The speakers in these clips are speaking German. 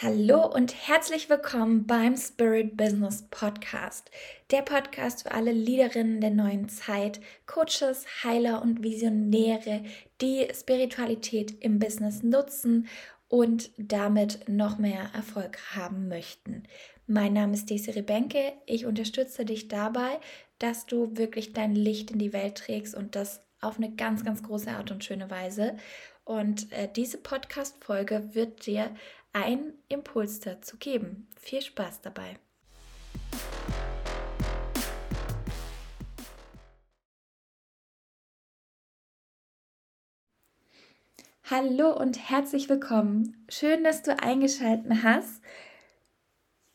Hallo und herzlich willkommen beim Spirit Business Podcast. Der Podcast für alle Leaderinnen der neuen Zeit, Coaches, Heiler und Visionäre, die Spiritualität im Business nutzen und damit noch mehr Erfolg haben möchten. Mein Name ist Desiree Benke. Ich unterstütze dich dabei, dass du wirklich dein Licht in die Welt trägst und das auf eine ganz, ganz große Art und schöne Weise. Und äh, diese Podcast-Folge wird dir einen Impuls dazu geben. Viel Spaß dabei! Hallo und herzlich willkommen. Schön, dass du eingeschaltet hast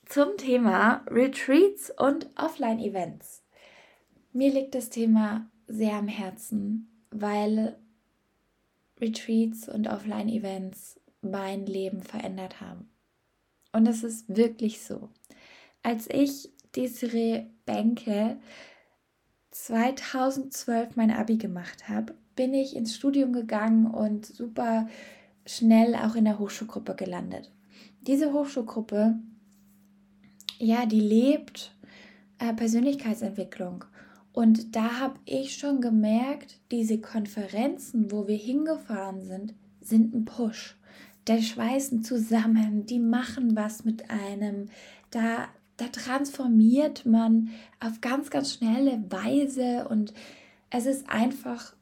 zum Thema Retreats und Offline-Events. Mir liegt das Thema sehr am Herzen, weil Retreats und Offline-Events mein Leben verändert haben. Und es ist wirklich so. Als ich Desiree Benke 2012 mein Abi gemacht habe, bin ich ins Studium gegangen und super schnell auch in der Hochschulgruppe gelandet. Diese Hochschulgruppe, ja, die lebt äh, Persönlichkeitsentwicklung. Und da habe ich schon gemerkt, diese Konferenzen, wo wir hingefahren sind, sind ein Push da schweißen zusammen, die machen was mit einem, da, da transformiert man auf ganz, ganz schnelle Weise und es ist einfach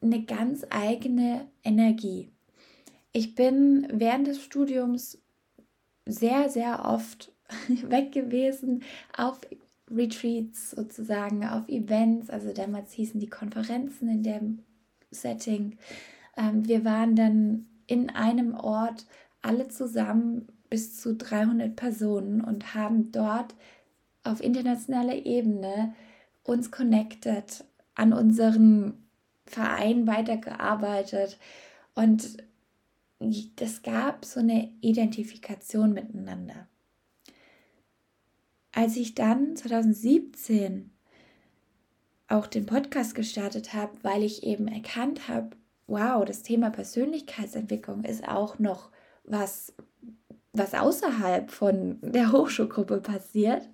eine ganz eigene Energie. Ich bin während des Studiums sehr, sehr oft weg gewesen auf Retreats sozusagen, auf Events. Also damals hießen die Konferenzen in dem Setting. Ähm, wir waren dann in einem Ort alle zusammen bis zu 300 Personen und haben dort auf internationaler Ebene uns connected, an unseren Verein weitergearbeitet und es gab so eine Identifikation miteinander. Als ich dann 2017 auch den Podcast gestartet habe, weil ich eben erkannt habe, wow, das Thema Persönlichkeitsentwicklung ist auch noch was, was außerhalb von der Hochschulgruppe passiert.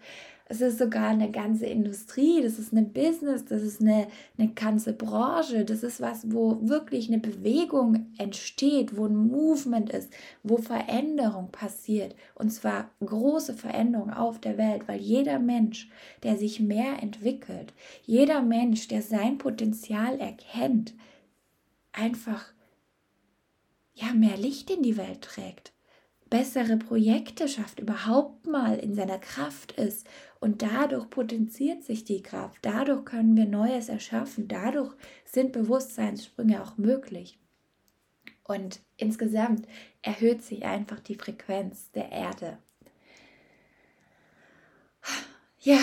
Es ist sogar eine ganze Industrie, das ist ein Business, das ist eine, eine ganze Branche, das ist was, wo wirklich eine Bewegung entsteht, wo ein Movement ist, wo Veränderung passiert. Und zwar große Veränderung auf der Welt, weil jeder Mensch, der sich mehr entwickelt, jeder Mensch, der sein Potenzial erkennt, einfach ja mehr Licht in die Welt trägt, bessere Projekte schafft, überhaupt mal in seiner Kraft ist und dadurch potenziert sich die Kraft, dadurch können wir Neues erschaffen, dadurch sind Bewusstseinssprünge auch möglich. Und insgesamt erhöht sich einfach die Frequenz der Erde. Ja,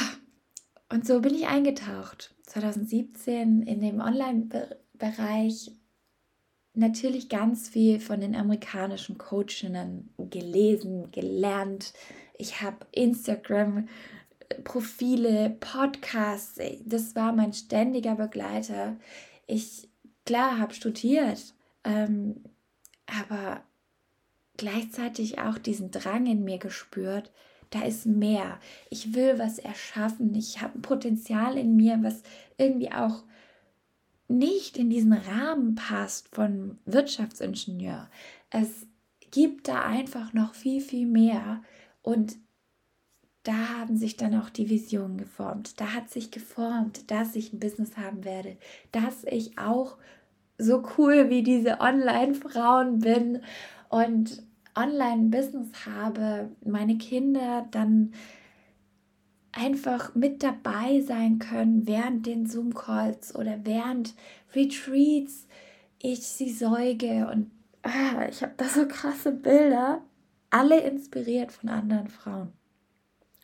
und so bin ich eingetaucht. 2017 in dem Online-Bereich natürlich ganz viel von den amerikanischen Coachinnen gelesen, gelernt. Ich habe Instagram. Profile, Podcasts, das war mein ständiger Begleiter. Ich, klar, habe studiert, ähm, aber gleichzeitig auch diesen Drang in mir gespürt, da ist mehr. Ich will was erschaffen. Ich habe ein Potenzial in mir, was irgendwie auch nicht in diesen Rahmen passt von Wirtschaftsingenieur. Es gibt da einfach noch viel, viel mehr und da haben sich dann auch die Visionen geformt. Da hat sich geformt, dass ich ein Business haben werde, dass ich auch so cool wie diese Online-Frauen bin und Online-Business habe, meine Kinder dann einfach mit dabei sein können während den Zoom-Calls oder während Retreats. Ich sie säuge und ah, ich habe da so krasse Bilder, alle inspiriert von anderen Frauen,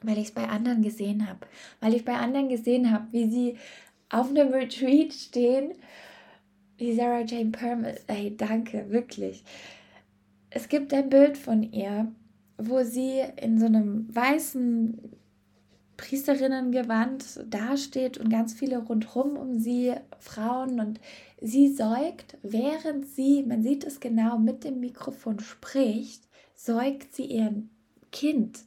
weil ich es bei anderen gesehen habe, weil ich bei anderen gesehen habe, wie sie auf einem Retreat stehen, wie Sarah Jane Permel, ey, danke, wirklich. Es gibt ein Bild von ihr, wo sie in so einem weißen Priesterinnengewand dasteht und ganz viele rundherum um sie, Frauen, und sie säugt, während sie, man sieht es genau, mit dem Mikrofon spricht, säugt sie ihren Kind.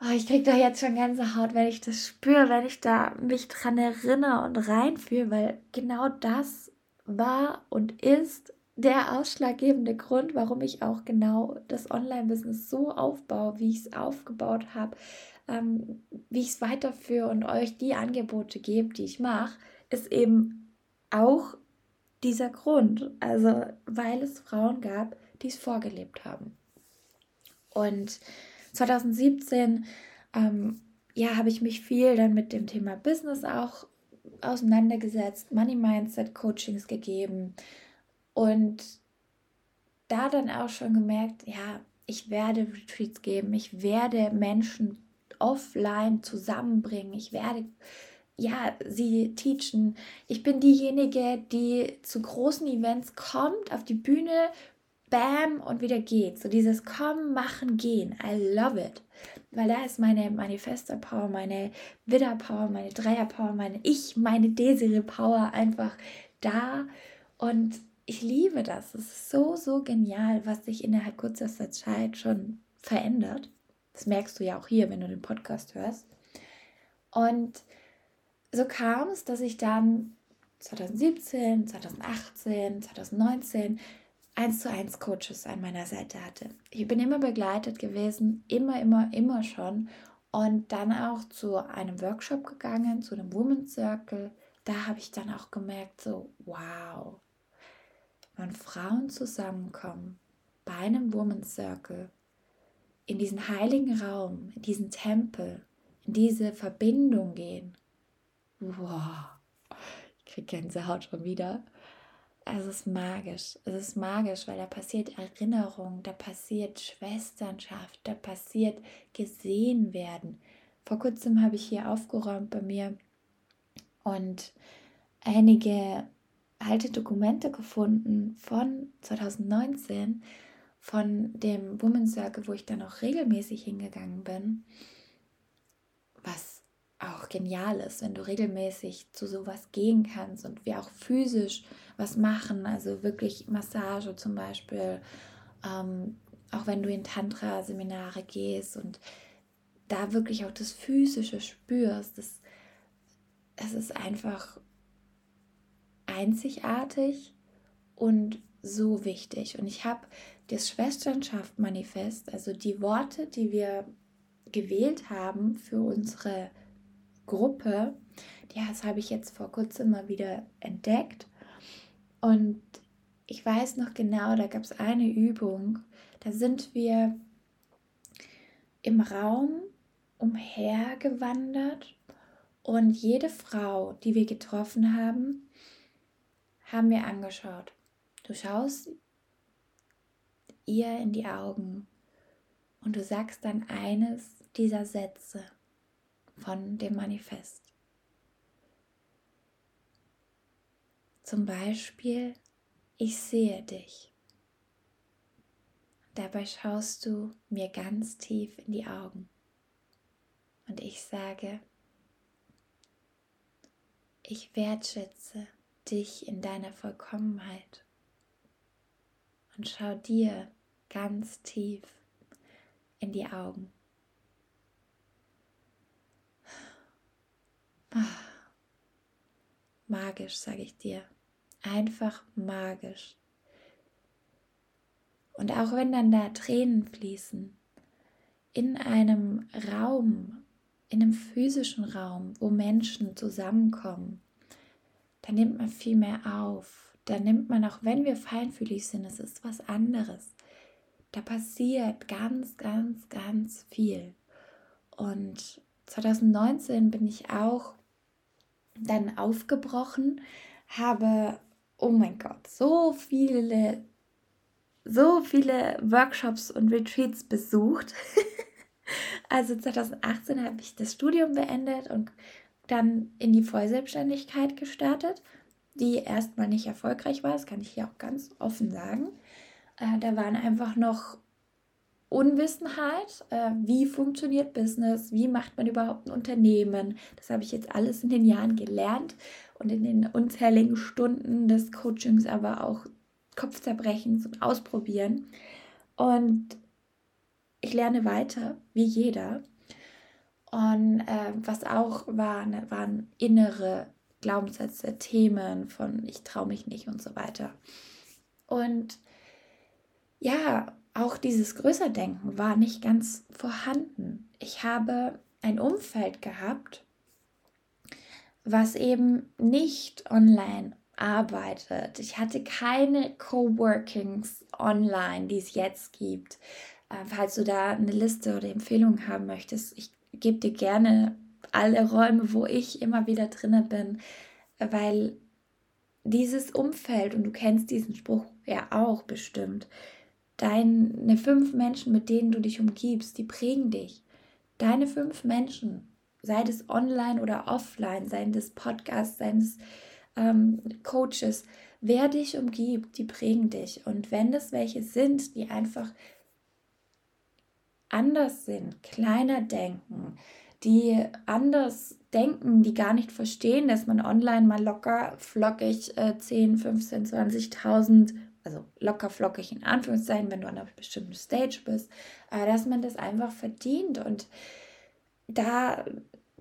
Oh, ich kriege da jetzt schon ganze Haut, wenn ich das spüre, wenn ich da mich dran erinnere und reinfühle, weil genau das war und ist der ausschlaggebende Grund, warum ich auch genau das Online-Business so aufbaue, wie ich es aufgebaut habe, ähm, wie ich es weiterführe und euch die Angebote gebe, die ich mache, ist eben auch dieser Grund. Also, weil es Frauen gab, die es vorgelebt haben. Und 2017 ähm, ja, habe ich mich viel dann mit dem Thema Business auch auseinandergesetzt, Money Mindset Coachings gegeben und da dann auch schon gemerkt, ja, ich werde Retreats geben, ich werde Menschen offline zusammenbringen, ich werde ja, sie teachen. Ich bin diejenige, die zu großen Events kommt, auf die Bühne, bam und wieder geht. So dieses Kommen, Machen, Gehen. I love it. Weil da ist meine Manifester-Power, meine Widder-Power, meine Dreier-Power, meine Ich, meine Desire-Power einfach da. Und ich liebe das. Es ist so, so genial, was sich innerhalb kürzester Zeit schon verändert. Das merkst du ja auch hier, wenn du den Podcast hörst. Und so kam es, dass ich dann 2017, 2018, 2019 eins zu eins Coaches an meiner Seite hatte. Ich bin immer begleitet gewesen, immer, immer, immer schon. Und dann auch zu einem Workshop gegangen, zu einem Women's Circle. Da habe ich dann auch gemerkt, so, wow, wenn Frauen zusammenkommen bei einem Women's Circle, in diesen heiligen Raum, in diesen Tempel, in diese Verbindung gehen. Wow, ich kriege Gänsehaut schon wieder es ist magisch. Es ist magisch, weil da passiert Erinnerung, da passiert Schwesternschaft, da passiert gesehen werden. Vor kurzem habe ich hier aufgeräumt bei mir und einige alte Dokumente gefunden von 2019 von dem Women's Circle, wo ich dann auch regelmäßig hingegangen bin, was auch genial ist, wenn du regelmäßig zu sowas gehen kannst und wir auch physisch was machen, also wirklich Massage zum Beispiel, ähm, auch wenn du in Tantra-Seminare gehst und da wirklich auch das Physische spürst, das, es ist einfach einzigartig und so wichtig. Und ich habe das Schwesternschaft-Manifest, also die Worte, die wir gewählt haben für unsere Gruppe, das habe ich jetzt vor kurzem mal wieder entdeckt. Und ich weiß noch genau, da gab es eine Übung, da sind wir im Raum umhergewandert und jede Frau, die wir getroffen haben, haben wir angeschaut. Du schaust ihr in die Augen und du sagst dann eines dieser Sätze von dem Manifest. Zum Beispiel, ich sehe dich. Dabei schaust du mir ganz tief in die Augen. Und ich sage, ich wertschätze dich in deiner Vollkommenheit und schau dir ganz tief in die Augen. Magisch, sage ich dir. Einfach magisch. Und auch wenn dann da Tränen fließen, in einem Raum, in einem physischen Raum, wo Menschen zusammenkommen, da nimmt man viel mehr auf. Da nimmt man, auch wenn wir feinfühlig sind, es ist was anderes. Da passiert ganz, ganz, ganz viel. Und 2019 bin ich auch dann aufgebrochen, habe, oh mein Gott, so viele, so viele Workshops und Retreats besucht. also 2018 habe ich das Studium beendet und dann in die Vollselbstständigkeit gestartet, die erstmal nicht erfolgreich war, das kann ich hier auch ganz offen sagen. Äh, da waren einfach noch Unwissenheit, äh, wie funktioniert Business, wie macht man überhaupt ein Unternehmen. Das habe ich jetzt alles in den Jahren gelernt und in den unzähligen Stunden des Coachings, aber auch Kopfzerbrechens und Ausprobieren. Und ich lerne weiter, wie jeder. Und äh, was auch war, ne, waren innere Glaubenssätze, Themen von ich traue mich nicht und so weiter. Und ja, auch dieses Größerdenken war nicht ganz vorhanden. Ich habe ein Umfeld gehabt, was eben nicht online arbeitet. Ich hatte keine Coworkings online, die es jetzt gibt. Äh, falls du da eine Liste oder Empfehlungen haben möchtest, ich gebe dir gerne alle Räume, wo ich immer wieder drinne bin, weil dieses Umfeld, und du kennst diesen Spruch ja auch bestimmt, deine fünf Menschen, mit denen du dich umgibst, die prägen dich. Deine fünf Menschen, sei das online oder offline, sei das Podcast, sei das ähm, Coaches, wer dich umgibt, die prägen dich. Und wenn das welche sind, die einfach anders sind, kleiner denken, die anders denken, die gar nicht verstehen, dass man online mal locker flockig äh, 10, 15, 20.000, also locker flockig in Anführungszeichen, wenn du an einer bestimmten Stage bist, äh, dass man das einfach verdient und da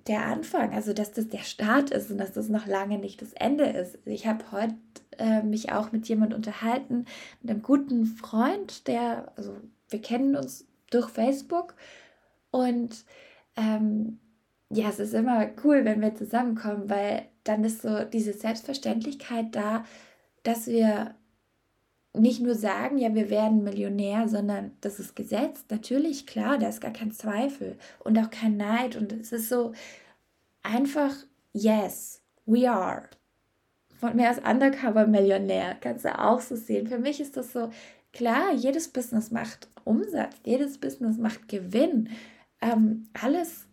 der Anfang, also dass das der Start ist und dass das noch lange nicht das Ende ist. Ich habe heute äh, mich auch mit jemand unterhalten, mit einem guten Freund, der, also wir kennen uns durch Facebook und ähm, ja, es ist immer cool, wenn wir zusammenkommen, weil dann ist so diese Selbstverständlichkeit da, dass wir nicht nur sagen, ja, wir werden Millionär, sondern das ist Gesetz. Natürlich, klar, da ist gar kein Zweifel und auch kein Neid. Und es ist so einfach, yes, we are. Von mir als Undercover-Millionär kannst du auch so sehen. Für mich ist das so, klar, jedes Business macht Umsatz, jedes Business macht Gewinn. Ähm, alles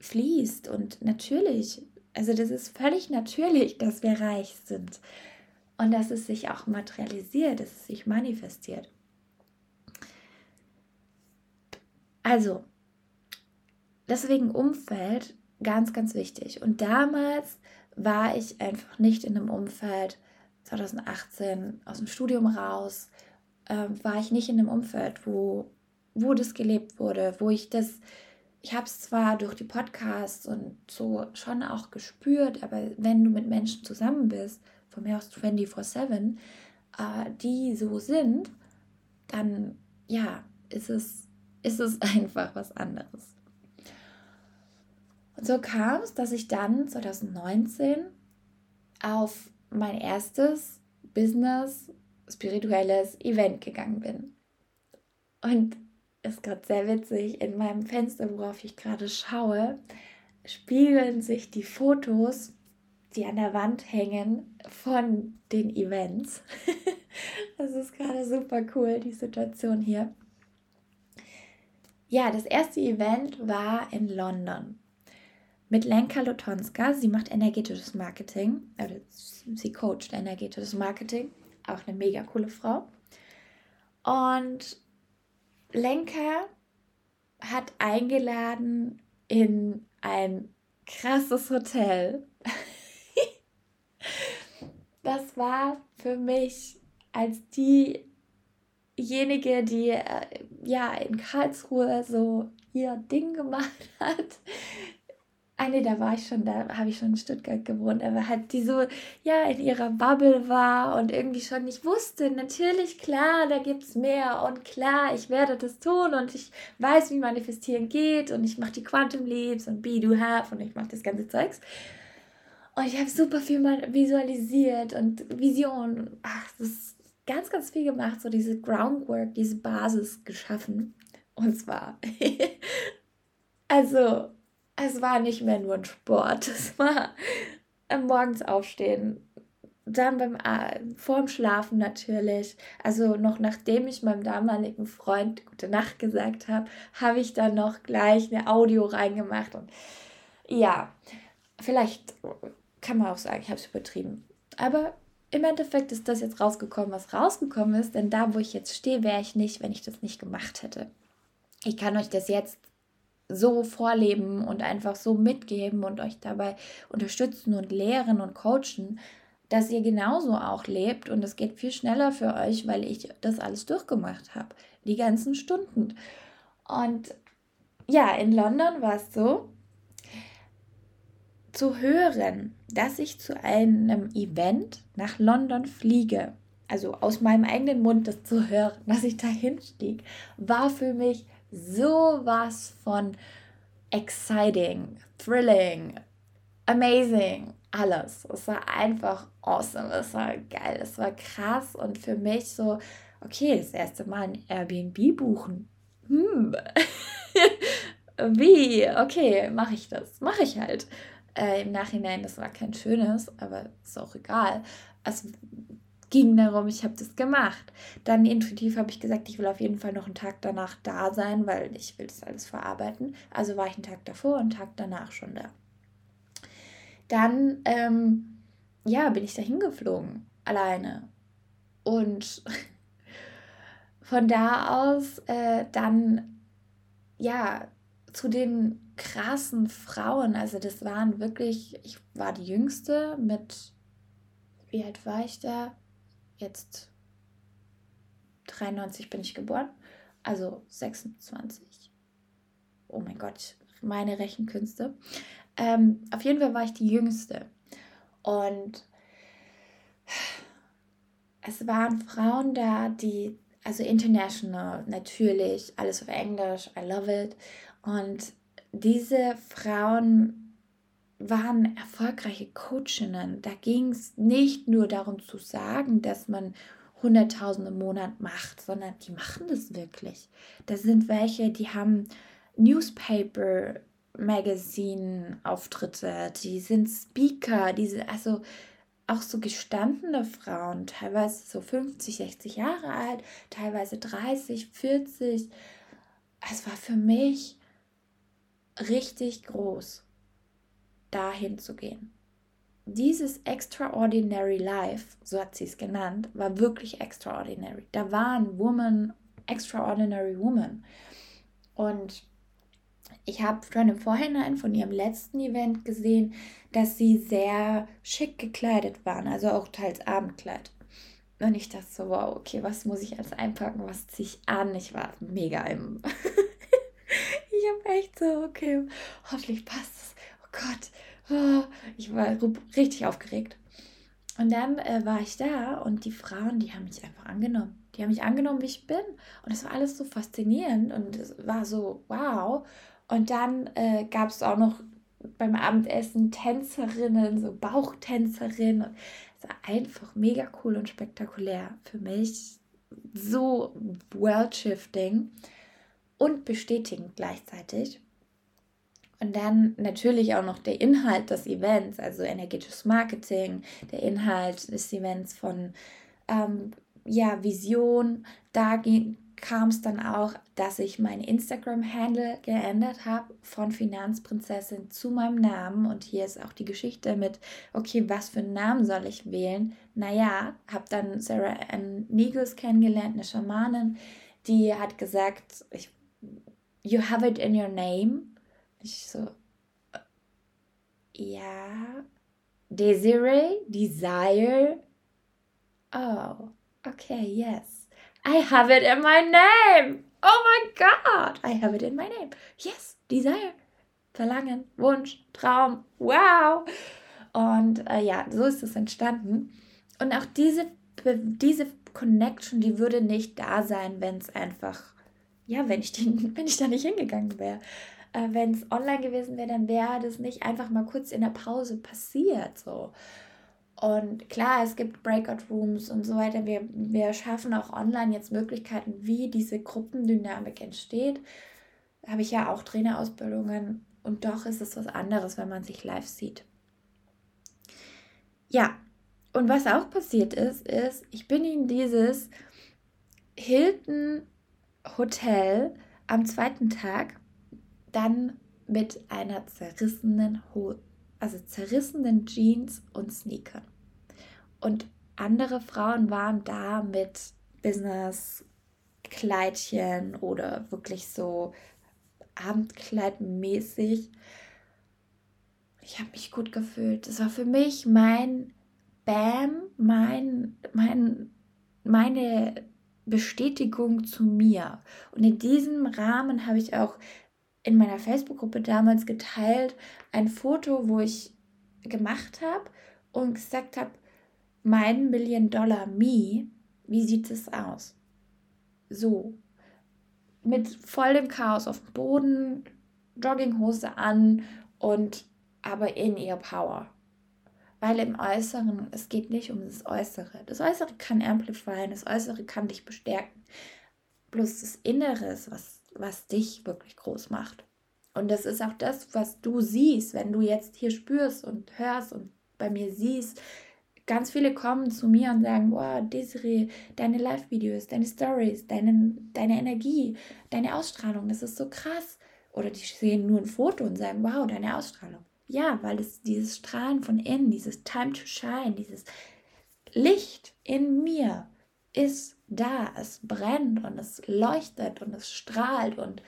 fließt und natürlich, also das ist völlig natürlich, dass wir reich sind und dass es sich auch materialisiert, dass es sich manifestiert. Also, deswegen Umfeld ganz, ganz wichtig. Und damals war ich einfach nicht in einem Umfeld, 2018 aus dem Studium raus, äh, war ich nicht in einem Umfeld, wo, wo das gelebt wurde, wo ich das ich habe es zwar durch die Podcasts und so schon auch gespürt, aber wenn du mit Menschen zusammen bist, von mir aus 24-7, äh, die so sind, dann ja, ist es, ist es einfach was anderes. Und so kam es, dass ich dann 2019 auf mein erstes Business spirituelles Event gegangen bin. Und ist gerade sehr witzig. In meinem Fenster, worauf ich gerade schaue, spiegeln sich die Fotos, die an der Wand hängen, von den Events. das ist gerade super cool, die Situation hier. Ja, das erste Event war in London mit Lenka Lotonska. Sie macht energetisches Marketing, also sie coacht energetisches Marketing. Auch eine mega coole Frau. Und Lenker hat eingeladen in ein krasses Hotel. Das war für mich als diejenige, die äh, ja in Karlsruhe so ihr Ding gemacht hat, nee, da war ich schon, da habe ich schon in Stuttgart gewohnt, aber halt die so, ja, in ihrer Bubble war und irgendwie schon nicht wusste, natürlich, klar, da gibt es mehr und klar, ich werde das tun und ich weiß, wie Manifestieren geht und ich mache die Quantum Leaps und Be, Do, Have und ich mache das ganze Zeugs. Und ich habe super viel mal visualisiert und Vision, ach, das ist ganz, ganz viel gemacht, so diese Groundwork, diese Basis geschaffen. Und zwar, also es war nicht mehr nur ein Sport. Es war morgens aufstehen, dann beim vorm Schlafen natürlich. Also noch nachdem ich meinem damaligen Freund gute Nacht gesagt habe, habe ich dann noch gleich eine Audio reingemacht und ja, vielleicht kann man auch sagen, ich habe es übertrieben. Aber im Endeffekt ist das jetzt rausgekommen, was rausgekommen ist, denn da, wo ich jetzt stehe, wäre ich nicht, wenn ich das nicht gemacht hätte. Ich kann euch das jetzt so vorleben und einfach so mitgeben und euch dabei unterstützen und lehren und coachen, dass ihr genauso auch lebt und es geht viel schneller für euch, weil ich das alles durchgemacht habe, die ganzen Stunden. Und ja, in London war es so, zu hören, dass ich zu einem Event nach London fliege, also aus meinem eigenen Mund das zu hören, dass ich dahin stieg, war für mich sowas von exciting, thrilling, amazing, alles. Es war einfach awesome, es war geil, es war krass und für mich so, okay, das erste Mal ein Airbnb buchen. Hm. Wie? Okay, mache ich das. Mache ich halt. Äh, Im Nachhinein, das war kein schönes, aber ist auch egal. Es ging darum, ich habe das gemacht. Dann intuitiv habe ich gesagt, ich will auf jeden Fall noch einen Tag danach da sein, weil ich will das alles verarbeiten. Also war ich einen Tag davor und einen Tag danach schon da. Dann, ähm, ja, bin ich da hingeflogen, alleine. Und von da aus äh, dann, ja, zu den krassen Frauen. Also das waren wirklich, ich war die jüngste mit, wie alt war ich da? Jetzt 93 bin ich geboren, also 26. Oh mein Gott, meine Rechenkünste. Ähm, auf jeden Fall war ich die jüngste. Und es waren Frauen da, die, also international natürlich, alles auf Englisch, I love it. Und diese Frauen waren erfolgreiche Coachinnen. Da ging es nicht nur darum zu sagen, dass man 100.000 im Monat macht, sondern die machen das wirklich. Da sind welche, die haben Newspaper, Magazine-Auftritte, die sind Speaker, diese, also auch so gestandene Frauen, teilweise so 50, 60 Jahre alt, teilweise 30, 40. Es war für mich richtig groß, dahin zu gehen. Dieses Extraordinary Life, so hat sie es genannt, war wirklich extraordinary. Da waren Women, Extraordinary Women. Und ich habe schon im Vorhinein von ihrem letzten Event gesehen, dass sie sehr schick gekleidet waren, also auch teils Abendkleid. Und ich dachte so, wow, okay, was muss ich alles einpacken, was ziehe ich an? Ich war mega im ich habe echt so, okay, hoffentlich passt es. Oh Gott, oh, ich war richtig aufgeregt. Und dann äh, war ich da und die Frauen, die haben mich einfach angenommen. Die haben mich angenommen, wie ich bin. Und es war alles so faszinierend und es war so, wow. Und dann äh, gab es auch noch beim Abendessen Tänzerinnen, so Bauchtänzerinnen. Es war einfach mega cool und spektakulär für mich. So world-shifting und bestätigend gleichzeitig. Und dann natürlich auch noch der Inhalt des Events, also energetisches Marketing, der Inhalt des Events von ähm, ja, Vision. Da kam es dann auch, dass ich meinen Instagram-Handle geändert habe von Finanzprinzessin zu meinem Namen. Und hier ist auch die Geschichte mit, okay, was für einen Namen soll ich wählen? Naja, habe dann Sarah Ann Nigels kennengelernt, eine Schamanin, die hat gesagt, ich you have it in your name. Ich so, ja. Desiree, desire. Oh, okay, yes. I have it in my name. Oh my God, I have it in my name. Yes, desire. Verlangen, Wunsch, Traum. Wow. Und äh, ja, so ist es entstanden. Und auch diese, diese Connection, die würde nicht da sein, wenn es einfach ja, wenn ich, den, wenn ich da nicht hingegangen wäre. Äh, wenn es online gewesen wäre, dann wäre das nicht einfach mal kurz in der Pause passiert. So. Und klar, es gibt Breakout Rooms und so weiter. Wir, wir schaffen auch online jetzt Möglichkeiten, wie diese Gruppendynamik entsteht. Da habe ich ja auch Trainerausbildungen und doch ist es was anderes, wenn man sich live sieht. Ja, und was auch passiert ist, ist, ich bin in dieses Hilton Hotel am zweiten Tag dann mit einer zerrissenen Ho also zerrissenen Jeans und Sneakern. Und andere Frauen waren da mit Business-Kleidchen oder wirklich so Abendkleidmäßig. Ich habe mich gut gefühlt. Das war für mich mein Bam, mein, mein, meine Bestätigung zu mir. Und in diesem Rahmen habe ich auch in meiner Facebook-Gruppe damals geteilt ein Foto, wo ich gemacht habe und gesagt habe, mein Million Dollar Me, wie sieht es aus? So, mit vollem Chaos auf dem Boden, Jogginghose an und aber in ihr Power. Weil im Äußeren, es geht nicht um das Äußere. Das Äußere kann amplifieren, das Äußere kann dich bestärken. Bloß das Innere ist, was, was dich wirklich groß macht. Und das ist auch das, was du siehst, wenn du jetzt hier spürst und hörst und bei mir siehst. Ganz viele kommen zu mir und sagen, wow, Desiree, deine Live-Videos, deine Stories, deine, deine Energie, deine Ausstrahlung, das ist so krass. Oder die sehen nur ein Foto und sagen, wow, deine Ausstrahlung. Ja, weil es dieses Strahlen von innen, dieses Time to Shine, dieses Licht in mir ist da. Es brennt und es leuchtet und es strahlt und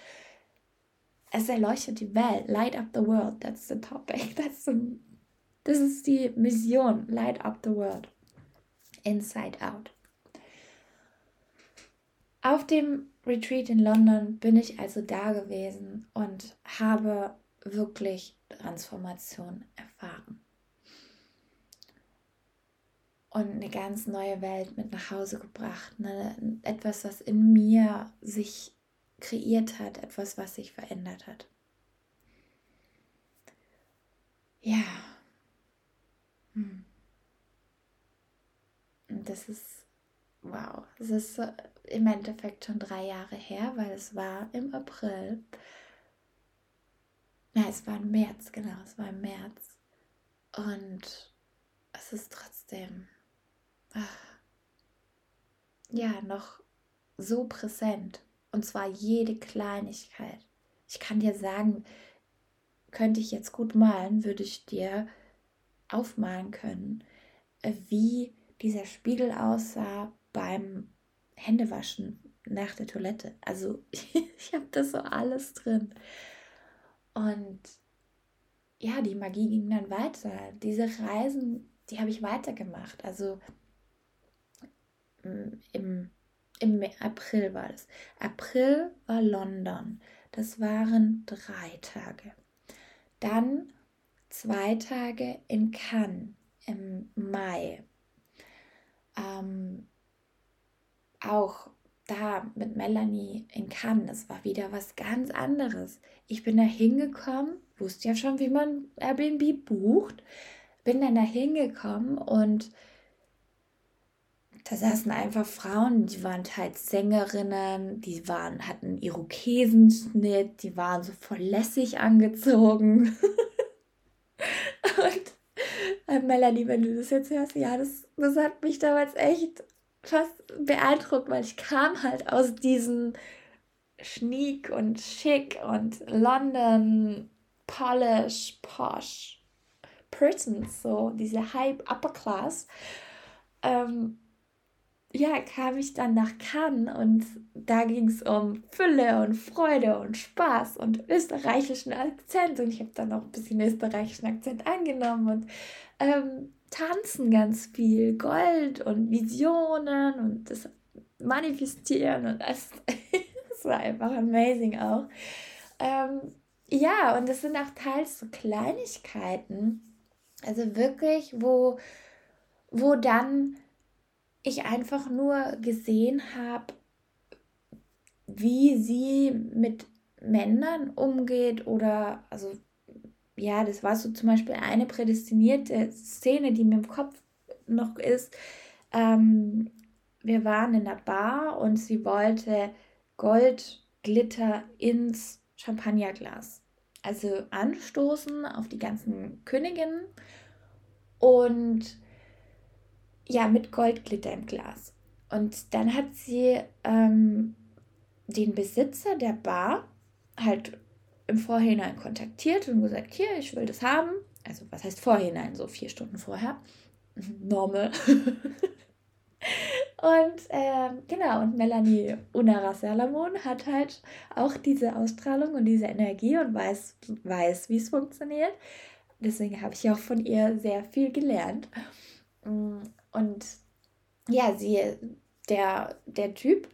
es erleuchtet die Welt. Light up the world. That's the topic. That's the, das ist die Mission. Light up the world. Inside out. Auf dem Retreat in London bin ich also da gewesen und habe wirklich Transformation erfahren. Und eine ganz neue Welt mit nach Hause gebracht. Ne? Etwas, was in mir sich kreiert hat, etwas, was sich verändert hat. Ja. Hm. Und das ist, wow, es ist im Endeffekt schon drei Jahre her, weil es war im April. Ja, es war im März, genau, es war im März. Und es ist trotzdem, ach, ja, noch so präsent. Und zwar jede Kleinigkeit. Ich kann dir sagen, könnte ich jetzt gut malen, würde ich dir aufmalen können, äh, wie dieser Spiegel aussah beim Händewaschen nach der Toilette. Also ich habe das so alles drin. Und ja, die Magie ging dann weiter. Diese Reisen, die habe ich weitergemacht. Also mm, im im April war das. April war London. Das waren drei Tage. Dann zwei Tage in Cannes im Mai. Ähm, auch da mit Melanie in Cannes, das war wieder was ganz anderes. Ich bin da hingekommen, wusste ja schon, wie man Airbnb bucht, bin dann da hingekommen und da saßen einfach Frauen, die waren teils Sängerinnen, die waren, hatten Irokesenschnitt, die waren so voll lässig angezogen. Und äh, Melanie, wenn du das jetzt hörst, ja, das, das hat mich damals echt fast beeindruckt, weil ich kam halt aus diesem Schniek und Schick und London, Polish, Posh, Persons, so diese Hype Upper Class. Ähm, ja, kam ich dann nach Cannes und da ging es um Fülle und Freude und Spaß und österreichischen Akzent und ich habe dann auch ein bisschen österreichischen Akzent angenommen und ähm, tanzen ganz viel, Gold und Visionen und das Manifestieren und das, das war einfach amazing auch. Ähm, ja, und das sind auch teils so Kleinigkeiten, also wirklich, wo, wo dann ich einfach nur gesehen habe, wie sie mit Männern umgeht oder also ja, das war so zum Beispiel eine prädestinierte Szene, die mir im Kopf noch ist. Ähm, wir waren in der Bar und sie wollte Goldglitter ins Champagnerglas. Also anstoßen auf die ganzen Königinnen und ja, mit Goldglitter im Glas. Und dann hat sie ähm, den Besitzer der Bar halt im Vorhinein kontaktiert und gesagt, hier, ich will das haben. Also was heißt Vorhinein, so vier Stunden vorher. Normal. und ähm, genau, und Melanie Unara Salamon hat halt auch diese Ausstrahlung und diese Energie und weiß, weiß wie es funktioniert. Deswegen habe ich auch von ihr sehr viel gelernt. Und ja, sie der, der Typ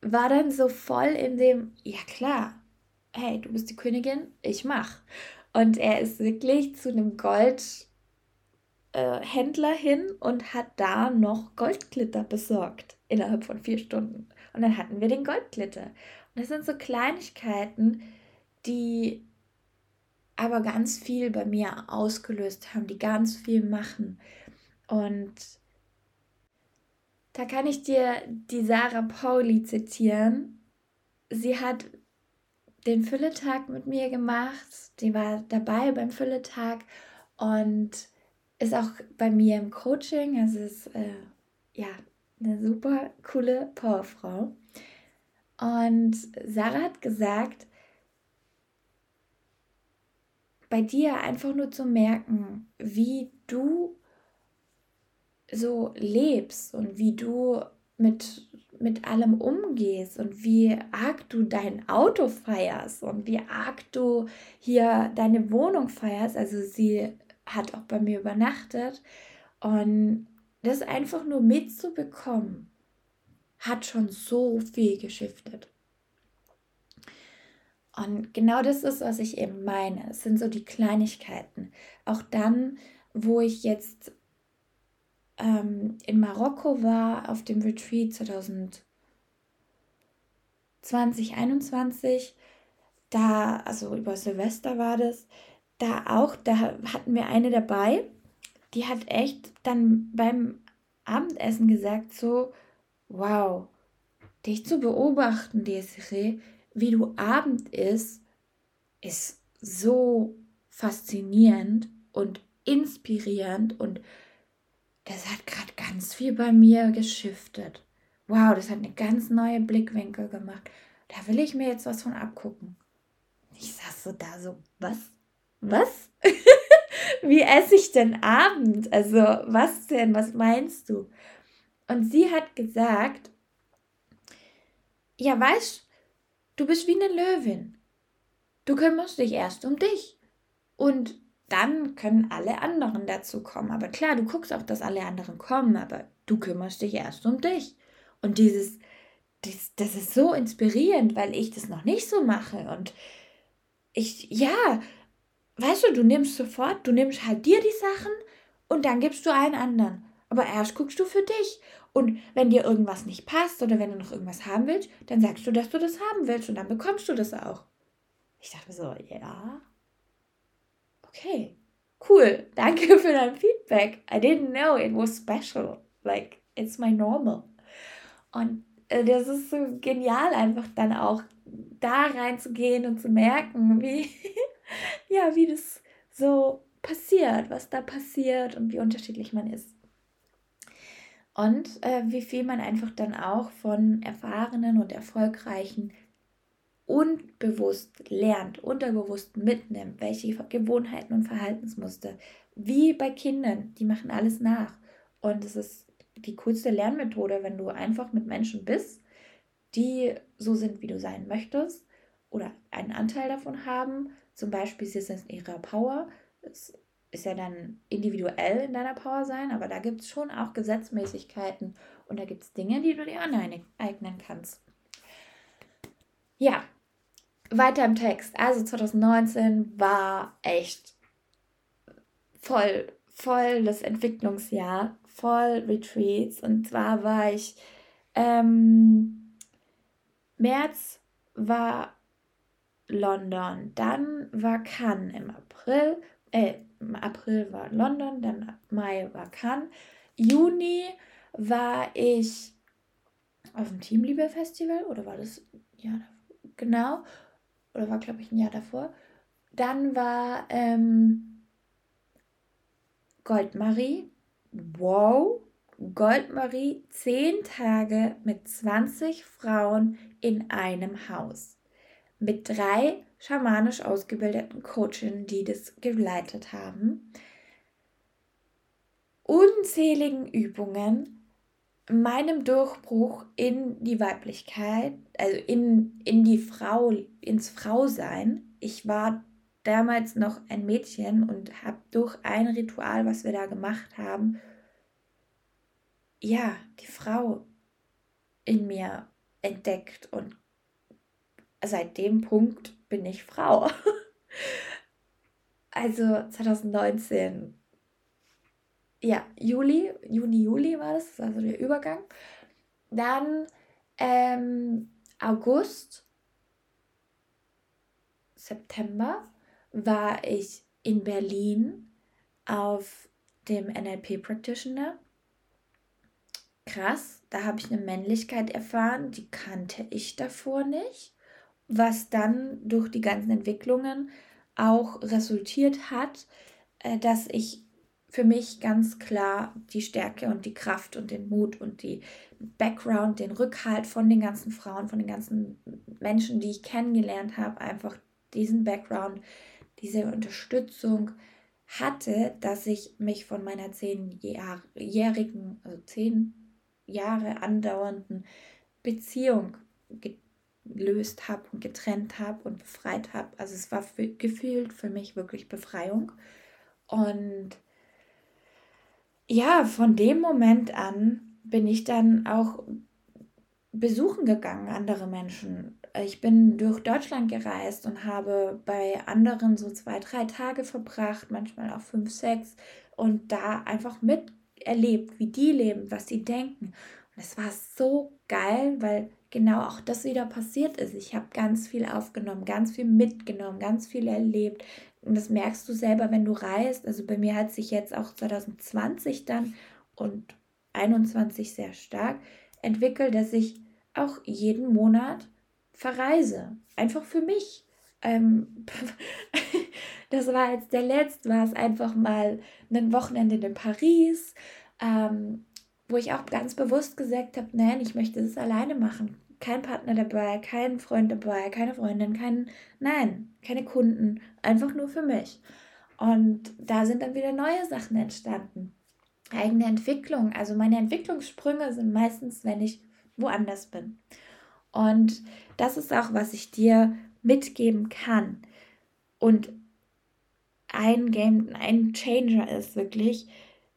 war dann so voll in dem, ja klar, hey, du bist die Königin, ich mach. Und er ist wirklich zu einem Goldhändler äh, hin und hat da noch Goldglitter besorgt innerhalb von vier Stunden. Und dann hatten wir den Goldglitter. Und das sind so Kleinigkeiten, die aber ganz viel bei mir ausgelöst haben, die ganz viel machen. Und da kann ich dir die Sarah Pauli zitieren. Sie hat den Fülletag mit mir gemacht. Die war dabei beim Fülletag und ist auch bei mir im Coaching. Also ist äh, ja eine super coole Powerfrau. Und Sarah hat gesagt, bei dir einfach nur zu merken, wie du so lebst und wie du mit, mit allem umgehst und wie arg du dein Auto feierst und wie arg du hier deine Wohnung feierst. Also sie hat auch bei mir übernachtet und das einfach nur mitzubekommen, hat schon so viel geschiftet. Und genau das ist, was ich eben meine. Es sind so die Kleinigkeiten. Auch dann, wo ich jetzt ähm, in Marokko war, auf dem Retreat 2021, da, also über Silvester war das, da auch, da hatten wir eine dabei, die hat echt dann beim Abendessen gesagt, so, wow, dich zu beobachten, Desiree, wie du Abend isst, ist so faszinierend und inspirierend und das hat gerade ganz viel bei mir geschiftet. Wow, das hat eine ganz neue Blickwinkel gemacht. Da will ich mir jetzt was von abgucken. Ich saß so da so, was? Was? Wie esse ich denn Abend? Also, was denn? Was meinst du? Und sie hat gesagt, ja, weißt, du bist wie eine Löwin. Du kümmerst dich erst um dich. Und dann können alle anderen dazu kommen. Aber klar, du guckst auch, dass alle anderen kommen, aber du kümmerst dich erst um dich. Und dieses, das, das ist so inspirierend, weil ich das noch nicht so mache. Und ich, ja, weißt du, du nimmst sofort, du nimmst halt dir die Sachen und dann gibst du allen anderen. Aber erst guckst du für dich. Und wenn dir irgendwas nicht passt oder wenn du noch irgendwas haben willst, dann sagst du, dass du das haben willst und dann bekommst du das auch. Ich dachte so, ja, okay, cool, danke für dein Feedback. I didn't know it was special. Like, it's my normal. Und äh, das ist so genial, einfach dann auch da reinzugehen und zu merken, wie, ja, wie das so passiert, was da passiert und wie unterschiedlich man ist. Und äh, wie viel man einfach dann auch von erfahrenen und erfolgreichen unbewusst lernt, unterbewusst mitnimmt, welche Gewohnheiten und Verhaltensmuster. Wie bei Kindern, die machen alles nach. Und es ist die coolste Lernmethode, wenn du einfach mit Menschen bist, die so sind, wie du sein möchtest oder einen Anteil davon haben. Zum Beispiel, sie sind in ihrer Power. Es ist ja dann individuell in deiner Power sein, aber da gibt es schon auch Gesetzmäßigkeiten und da gibt es Dinge, die du dir aneignen kannst. Ja, weiter im Text. Also 2019 war echt voll, voll das Entwicklungsjahr, voll Retreats. Und zwar war ich, ähm, März war London, dann war Cannes im April, äh, im April war London, dann Mai war Cannes, Juni war ich auf dem Teamliebe Festival oder war das ja genau oder war, glaube ich, ein Jahr davor. Dann war ähm, Goldmarie. Wow, Goldmarie, zehn Tage mit 20 Frauen in einem Haus. Mit drei schamanisch ausgebildeten Coachinnen, die das geleitet haben. Unzähligen Übungen, meinem Durchbruch in die Weiblichkeit, also in, in die Frau, ins Frausein. Ich war damals noch ein Mädchen und habe durch ein Ritual, was wir da gemacht haben, ja, die Frau in mir entdeckt und seit dem Punkt bin ich Frau. also 2019, ja, Juli, Juni, Juli war das, also der Übergang. Dann ähm, August, September war ich in Berlin auf dem NLP Practitioner. Krass, da habe ich eine Männlichkeit erfahren, die kannte ich davor nicht, was dann durch die ganzen Entwicklungen auch resultiert hat, äh, dass ich für mich ganz klar die Stärke und die Kraft und den Mut und die Background, den Rückhalt von den ganzen Frauen, von den ganzen Menschen, die ich kennengelernt habe, einfach diesen Background, diese Unterstützung hatte, dass ich mich von meiner zehnjährigen, also zehn Jahre andauernden Beziehung gelöst habe und getrennt habe und befreit habe. Also es war für, gefühlt für mich wirklich Befreiung. Und ja, von dem Moment an bin ich dann auch besuchen gegangen, andere Menschen. Ich bin durch Deutschland gereist und habe bei anderen so zwei, drei Tage verbracht, manchmal auch fünf, sechs und da einfach miterlebt, wie die leben, was sie denken. Und es war so geil, weil genau auch das wieder passiert ist. Ich habe ganz viel aufgenommen, ganz viel mitgenommen, ganz viel erlebt. Und das merkst du selber, wenn du reist. Also bei mir hat sich jetzt auch 2020 dann und 21 sehr stark entwickelt, dass ich auch jeden Monat verreise. Einfach für mich. Ähm, das war jetzt der letzte, war es einfach mal ein Wochenende in Paris, ähm, wo ich auch ganz bewusst gesagt habe, nein, ich möchte das alleine machen. Kein Partner dabei, kein Freund dabei, keine Freundin, kein, nein, keine Kunden, einfach nur für mich. Und da sind dann wieder neue Sachen entstanden. Eigene Entwicklung, also meine Entwicklungssprünge sind meistens, wenn ich woanders bin. Und das ist auch, was ich dir mitgeben kann. Und ein Game, ein Changer ist wirklich,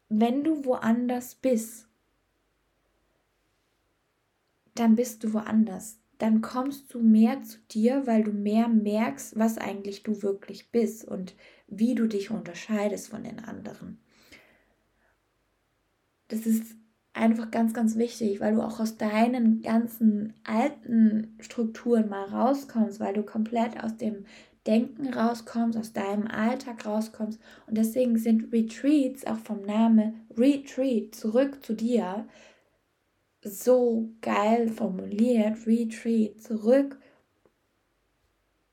wenn du woanders bist, dann bist du woanders. Dann kommst du mehr zu dir, weil du mehr merkst, was eigentlich du wirklich bist und wie du dich unterscheidest von den anderen. Das ist einfach ganz, ganz wichtig, weil du auch aus deinen ganzen alten Strukturen mal rauskommst, weil du komplett aus dem Denken rauskommst, aus deinem Alltag rauskommst. Und deswegen sind Retreats auch vom Namen Retreat zurück zu dir so geil formuliert. Retreat zurück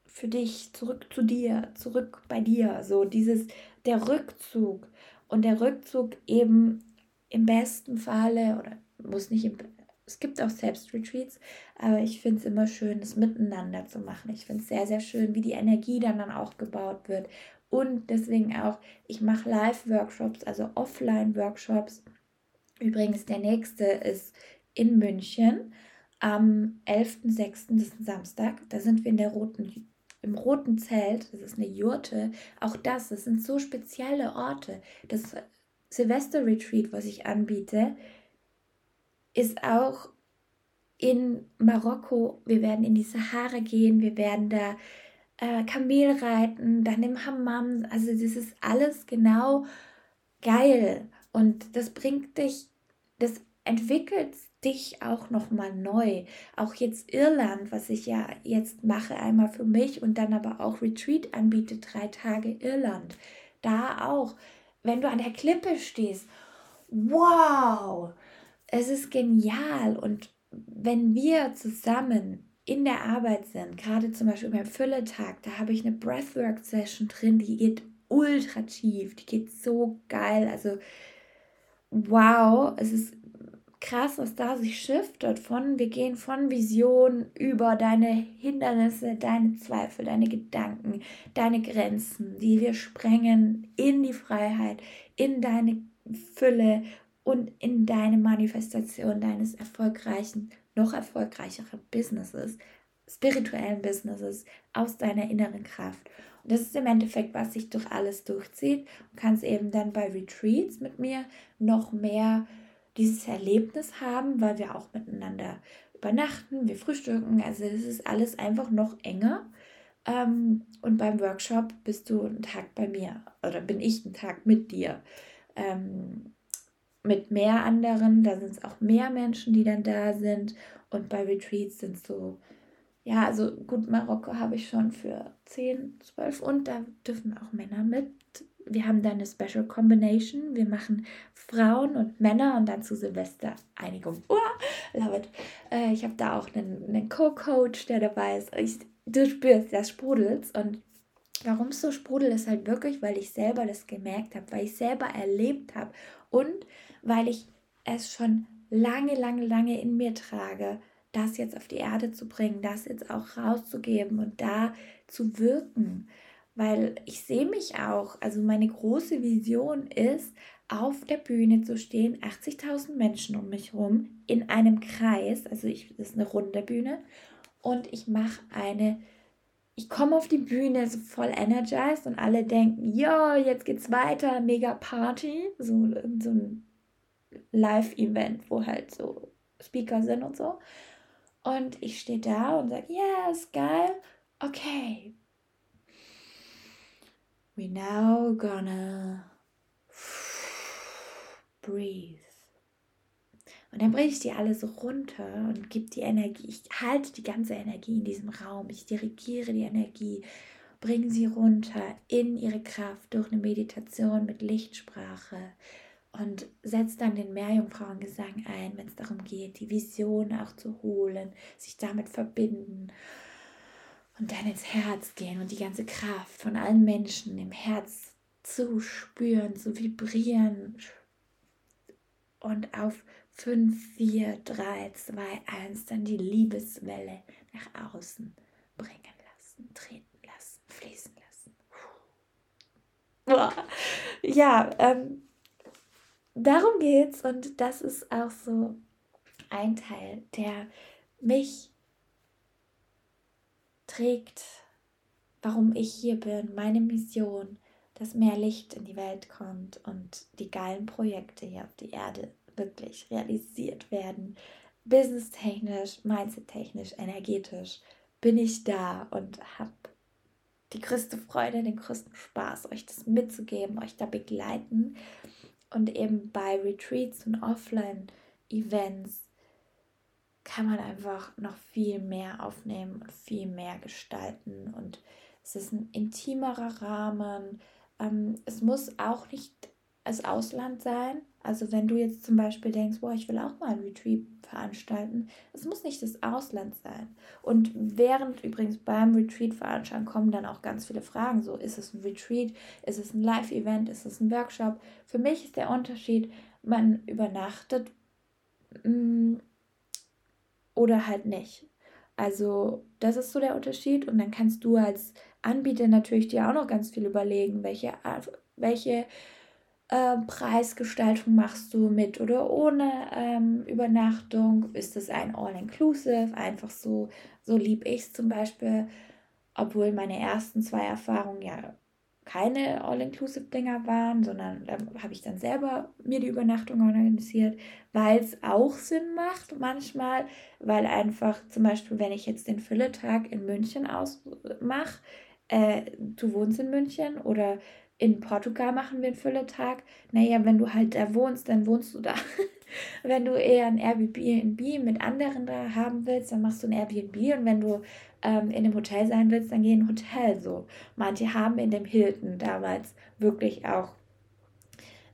für dich, zurück zu dir, zurück bei dir. So dieses, der Rückzug. Und der Rückzug eben im besten Falle, oder muss nicht im, es gibt auch Selbstretreats, aber ich finde es immer schön, das miteinander zu machen. Ich finde es sehr, sehr schön, wie die Energie dann, dann auch gebaut wird. Und deswegen auch, ich mache Live-Workshops, also Offline-Workshops. Übrigens, der nächste ist in München am 11.06., das ist ein Samstag. Da sind wir in der roten, im roten Zelt. Das ist eine Jurte. Auch das, das sind so spezielle Orte. Das Silvester-Retreat, was ich anbiete, ist auch in Marokko. Wir werden in die Sahara gehen, wir werden da äh, Kamel reiten, dann im Hammam. Also das ist alles genau geil. Und das bringt dich, das entwickelt dich auch noch mal neu. Auch jetzt Irland, was ich ja jetzt mache, einmal für mich und dann aber auch Retreat anbiete, drei Tage Irland. Da auch wenn du an der Klippe stehst, wow, es ist genial. Und wenn wir zusammen in der Arbeit sind, gerade zum Beispiel beim Fülletag, da habe ich eine Breathwork-Session drin, die geht ultra tief, die geht so geil. Also, wow, es ist krass, was da sich shiftet von, wir gehen von Vision über deine Hindernisse, deine Zweifel, deine Gedanken, deine Grenzen, die wir sprengen in die Freiheit, in deine Fülle und in deine Manifestation deines erfolgreichen, noch erfolgreicheren Businesses, spirituellen Businesses aus deiner inneren Kraft. Und das ist im Endeffekt, was sich durch alles durchzieht. Du kannst eben dann bei Retreats mit mir noch mehr dieses Erlebnis haben, weil wir auch miteinander übernachten, wir frühstücken. Also es ist alles einfach noch enger. Ähm, und beim Workshop bist du einen Tag bei mir oder bin ich einen Tag mit dir. Ähm, mit mehr anderen, da sind es auch mehr Menschen, die dann da sind. Und bei Retreats sind es so, ja, also gut, Marokko habe ich schon für 10, 12 und da dürfen auch Männer mit. Wir haben da eine Special Combination. Wir machen Frauen und Männer und dann zu Silvester Einigung. Uh, love it. Äh, ich habe da auch einen, einen Co-Coach, der dabei ist. Ich, du spürst, das sprudelt. Und warum es so sprudelt, ist halt wirklich, weil ich selber das gemerkt habe, weil ich selber erlebt habe und weil ich es schon lange, lange, lange in mir trage, das jetzt auf die Erde zu bringen, das jetzt auch rauszugeben und da zu wirken. Weil ich sehe mich auch, also meine große Vision ist, auf der Bühne zu stehen, 80.000 Menschen um mich herum, in einem Kreis, also ich, das ist eine runde Bühne, und ich mache eine, ich komme auf die Bühne so voll energized und alle denken, ja, jetzt geht's weiter, mega Party, so, so ein Live-Event, wo halt so Speaker sind und so. Und ich stehe da und sage, ja, ist geil. Okay. We now gonna breathe. Und dann bringe ich die alle so runter und gebe die Energie. Ich halte die ganze Energie in diesem Raum. Ich dirigiere die Energie, bringe sie runter in ihre Kraft durch eine Meditation mit Lichtsprache, und setzt dann den Meerjungfrauengesang ein, wenn es darum geht, die Vision auch zu holen, sich damit verbinden und dann ins Herz gehen und die ganze Kraft von allen Menschen im Herz zu spüren, zu vibrieren und auf 5, 4, 3, 2, 1 dann die Liebeswelle nach außen bringen lassen, treten lassen, fließen lassen. Ja, ähm, darum geht's und das ist auch so ein Teil, der mich trägt, warum ich hier bin, meine Mission, dass mehr Licht in die Welt kommt und die geilen Projekte hier auf die Erde wirklich realisiert werden. Business-technisch, mindset-technisch, energetisch bin ich da und habe die größte Freude, den größten Spaß, euch das mitzugeben, euch da begleiten und eben bei Retreats und Offline-Events kann man einfach noch viel mehr aufnehmen und viel mehr gestalten. Und es ist ein intimerer Rahmen. Ähm, es muss auch nicht als Ausland sein. Also wenn du jetzt zum Beispiel denkst, boah, ich will auch mal ein Retreat veranstalten, es muss nicht das Ausland sein. Und während übrigens beim Retreat veranstalten kommen dann auch ganz viele Fragen. So, ist es ein Retreat? Ist es ein Live-Event? Ist es ein Workshop? Für mich ist der Unterschied, man übernachtet mm, oder halt nicht. Also das ist so der Unterschied. Und dann kannst du als Anbieter natürlich dir auch noch ganz viel überlegen, welche, welche äh, Preisgestaltung machst du mit oder ohne ähm, Übernachtung? Ist es ein All-Inclusive? Einfach so, so lieb ich es zum Beispiel, obwohl meine ersten zwei Erfahrungen ja keine All-Inclusive-Dinger waren, sondern da habe ich dann selber mir die Übernachtung organisiert, weil es auch Sinn macht manchmal, weil einfach zum Beispiel, wenn ich jetzt den Fülletag in München ausmache, äh, du wohnst in München oder in Portugal machen wir einen Fülletag. Naja, wenn du halt da wohnst, dann wohnst du da. wenn du eher ein Airbnb mit anderen da haben willst, dann machst du ein Airbnb. Und wenn du ähm, in einem Hotel sein willst, dann geh in ein Hotel so. Manche haben in dem Hilton damals wirklich auch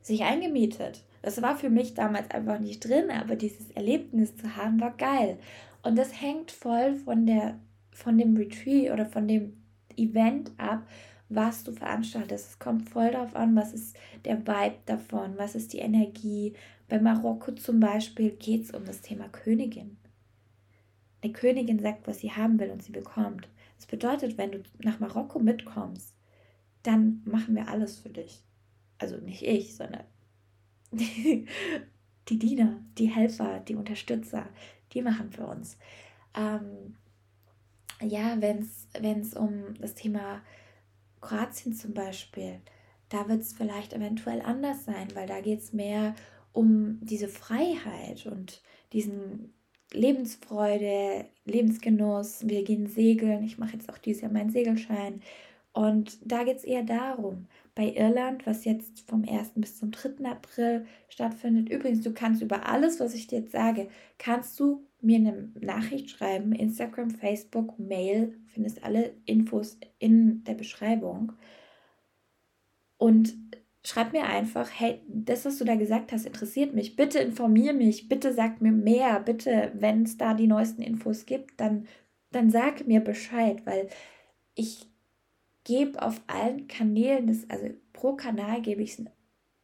sich eingemietet. Das war für mich damals einfach nicht drin, aber dieses Erlebnis zu haben, war geil. Und das hängt voll von der, von dem Retreat oder von dem Event ab, was du veranstaltest. Es kommt voll darauf an, was ist der Vibe davon, was ist die Energie. Bei Marokko zum Beispiel geht es um das Thema Königin. Eine Königin sagt, was sie haben will und sie bekommt. Das bedeutet, wenn du nach Marokko mitkommst, dann machen wir alles für dich. Also nicht ich, sondern die, die Diener, die Helfer, die Unterstützer, die machen für uns. Ähm, ja, wenn es um das Thema Kroatien zum Beispiel, da wird es vielleicht eventuell anders sein, weil da geht es mehr um diese Freiheit und diesen Lebensfreude, Lebensgenuss. Wir gehen segeln. Ich mache jetzt auch dieses Jahr meinen Segelschein. Und da geht es eher darum, bei Irland, was jetzt vom 1. bis zum 3. April stattfindet. Übrigens, du kannst über alles, was ich dir jetzt sage, kannst du mir eine Nachricht schreiben, Instagram, Facebook, Mail, findest alle Infos in der Beschreibung. Und schreib mir einfach, hey, das, was du da gesagt hast, interessiert mich. Bitte informier mich, bitte sag mir mehr, bitte, wenn es da die neuesten Infos gibt, dann, dann sag mir Bescheid, weil ich gebe auf allen Kanälen, das, also pro Kanal gebe ich es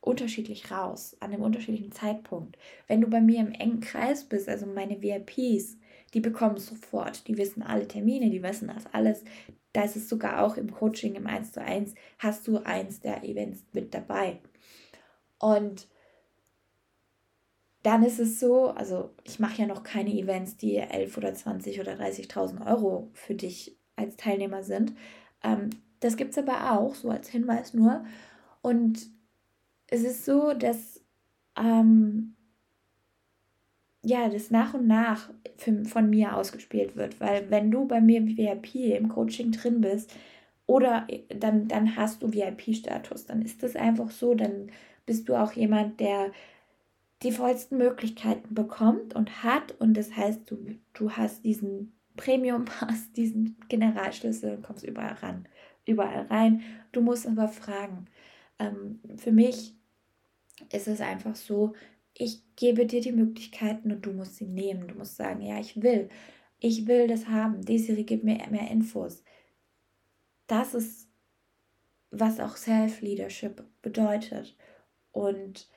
unterschiedlich raus, an einem unterschiedlichen Zeitpunkt. Wenn du bei mir im engen Kreis bist, also meine VIPs, die bekommen sofort, die wissen alle Termine, die wissen das alles. Da ist es sogar auch im Coaching im 1 zu 1, hast du eins der Events mit dabei. Und dann ist es so, also ich mache ja noch keine Events, die 11 oder 20 oder 30.000 Euro für dich als Teilnehmer sind. Ähm, das gibt es aber auch, so als Hinweis nur. Und es ist so, dass ähm, ja, das nach und nach für, von mir ausgespielt wird. Weil wenn du bei mir VIP im Coaching drin bist oder dann, dann hast du VIP-Status, dann ist das einfach so, dann bist du auch jemand, der die vollsten Möglichkeiten bekommt und hat. Und das heißt, du, du hast diesen Premium-Pass, diesen Generalschlüssel und kommst überall ran überall rein. Du musst aber fragen. Ähm, für mich ist es einfach so, ich gebe dir die Möglichkeiten und du musst sie nehmen. Du musst sagen, ja, ich will. Ich will das haben. Desiree, gib mir mehr Infos. Das ist, was auch Self-Leadership bedeutet. Und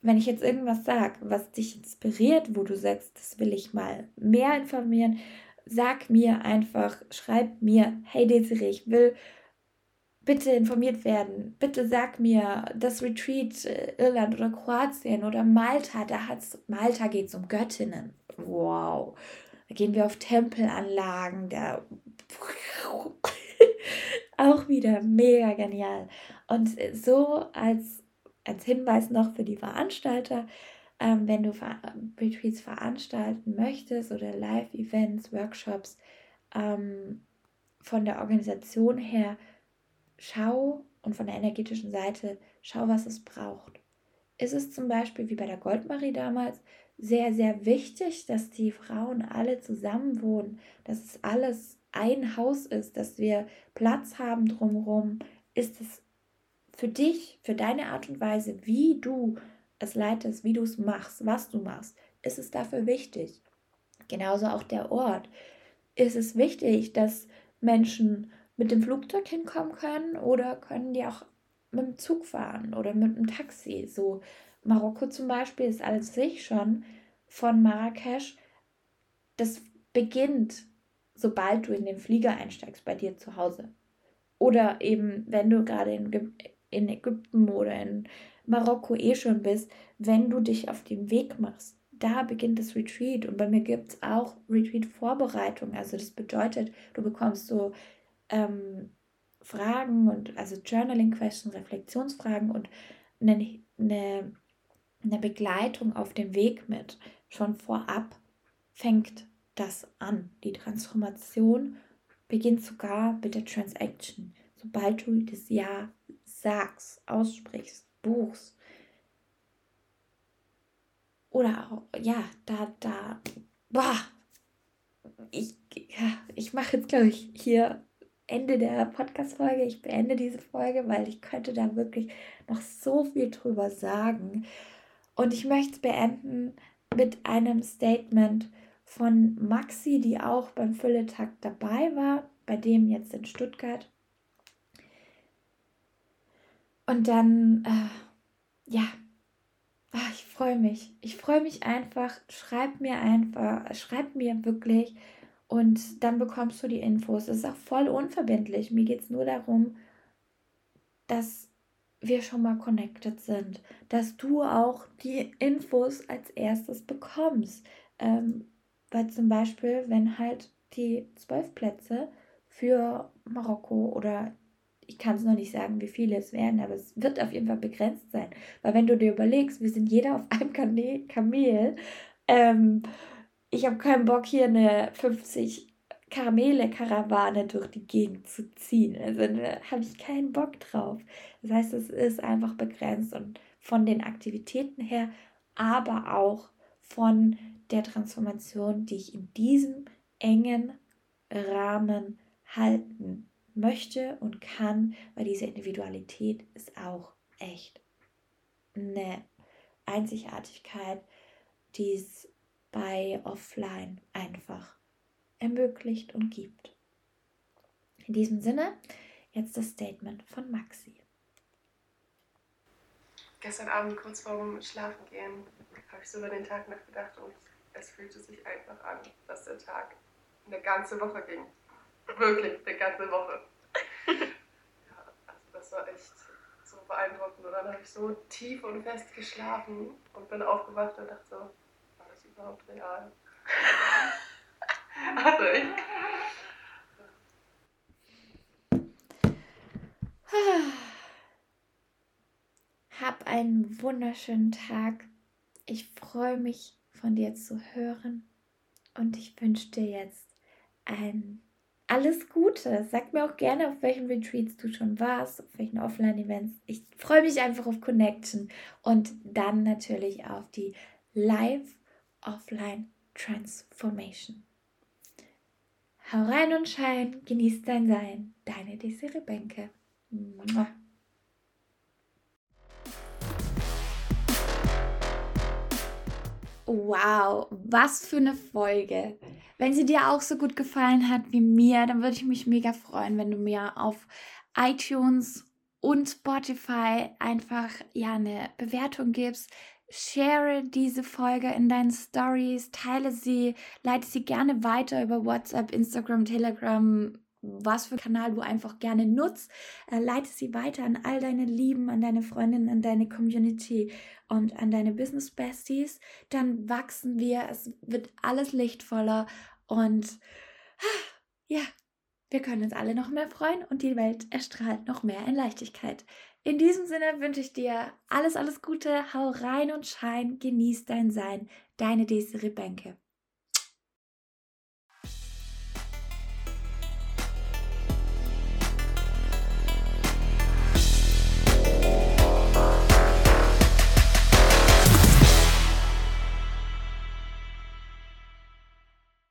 wenn ich jetzt irgendwas sage, was dich inspiriert, wo du sagst, das will ich mal mehr informieren, sag mir einfach, schreib mir, hey Desiree, ich will bitte informiert werden. Bitte sag mir, das Retreat äh, Irland oder Kroatien oder Malta, da hat's, Malta geht es um Göttinnen. Wow. Da gehen wir auf Tempelanlagen, da auch wieder mega genial. Und so als, als Hinweis noch für die Veranstalter, ähm, wenn du Ver Retreats veranstalten möchtest oder Live-Events, Workshops, ähm, von der Organisation her, schau und von der energetischen Seite, schau, was es braucht. Ist es zum Beispiel wie bei der Goldmarie damals sehr, sehr wichtig, dass die Frauen alle zusammen wohnen, dass es alles ein Haus ist, dass wir Platz haben drumherum? Ist es für dich, für deine Art und Weise, wie du es leitest, wie du es machst, was du machst, ist es dafür wichtig. Genauso auch der Ort. Ist es wichtig, dass Menschen mit dem Flugzeug hinkommen können oder können die auch mit dem Zug fahren oder mit dem Taxi? So Marokko zum Beispiel ist als sich schon von Marrakesch, das beginnt, sobald du in den Flieger einsteigst bei dir zu Hause. Oder eben, wenn du gerade in, in Ägypten oder in Marokko eh schon bist, wenn du dich auf den Weg machst. Da beginnt das Retreat und bei mir gibt es auch Retreat-Vorbereitung. Also das bedeutet, du bekommst so ähm, Fragen und also Journaling-Questions, Reflexionsfragen und eine, eine, eine Begleitung auf dem Weg mit. Schon vorab fängt das an. Die Transformation beginnt sogar mit der Transaction. Sobald du das Ja sagst, aussprichst, buchst. Oder auch, ja, da, da, boah, ich, ja, ich mache jetzt, glaube ich, hier Ende der Podcast-Folge. Ich beende diese Folge, weil ich könnte da wirklich noch so viel drüber sagen. Und ich möchte es beenden mit einem Statement von Maxi, die auch beim Fülletag dabei war, bei dem jetzt in Stuttgart. Und dann, äh, ja, ach, ich freue mich. Ich freue mich einfach. Schreib mir einfach, schreib mir wirklich und dann bekommst du die Infos. Es ist auch voll unverbindlich. Mir geht es nur darum, dass wir schon mal connected sind, dass du auch die Infos als erstes bekommst. Ähm, weil zum Beispiel, wenn halt die zwölf Plätze für Marokko oder ich kann es noch nicht sagen, wie viele es werden, aber es wird auf jeden Fall begrenzt sein. Weil wenn du dir überlegst, wir sind jeder auf einem Kamel, ähm, ich habe keinen Bock, hier eine 50 Karamelle-Karawane durch die Gegend zu ziehen. Also da habe ich keinen Bock drauf. Das heißt, es ist einfach begrenzt und von den Aktivitäten her, aber auch von der Transformation, die ich in diesem engen Rahmen halten möchte und kann, weil diese Individualität ist auch echt eine Einzigartigkeit, die es bei Offline einfach ermöglicht und gibt. In diesem Sinne, jetzt das Statement von Maxi. Gestern Abend kurz vorm Schlafen gehen habe ich so über den Tag nachgedacht und es fühlte sich einfach an, dass der Tag eine ganze Woche ging. Wirklich eine ganze Woche. ja, also das war echt so beeindruckend. Und dann habe ich so tief und fest geschlafen und bin aufgewacht und dachte so, überhaupt real? also ich. Hab einen wunderschönen Tag. Ich freue mich von dir zu hören und ich wünsche dir jetzt ein alles Gute. Sag mir auch gerne, auf welchen Retreats du schon warst, auf welchen Offline-Events. Ich freue mich einfach auf Connection und dann natürlich auf die Live-Offline-Transformation. Hau rein und schein, genieß dein Sein. Deine Desiree Bänke. Wow, was für eine Folge. Wenn sie dir auch so gut gefallen hat wie mir, dann würde ich mich mega freuen, wenn du mir auf iTunes und Spotify einfach ja eine Bewertung gibst. Share diese Folge in deinen Stories, teile sie, leite sie gerne weiter über WhatsApp, Instagram, Telegram, was für Kanal du einfach gerne nutzt. Äh, leite sie weiter an all deine Lieben, an deine Freundinnen, an deine Community und an deine Business Besties. Dann wachsen wir, es wird alles lichtvoller und ja, wir können uns alle noch mehr freuen und die Welt erstrahlt noch mehr in Leichtigkeit. In diesem Sinne wünsche ich dir alles, alles Gute, hau rein und schein, genieß dein Sein, deine Desiree Bänke.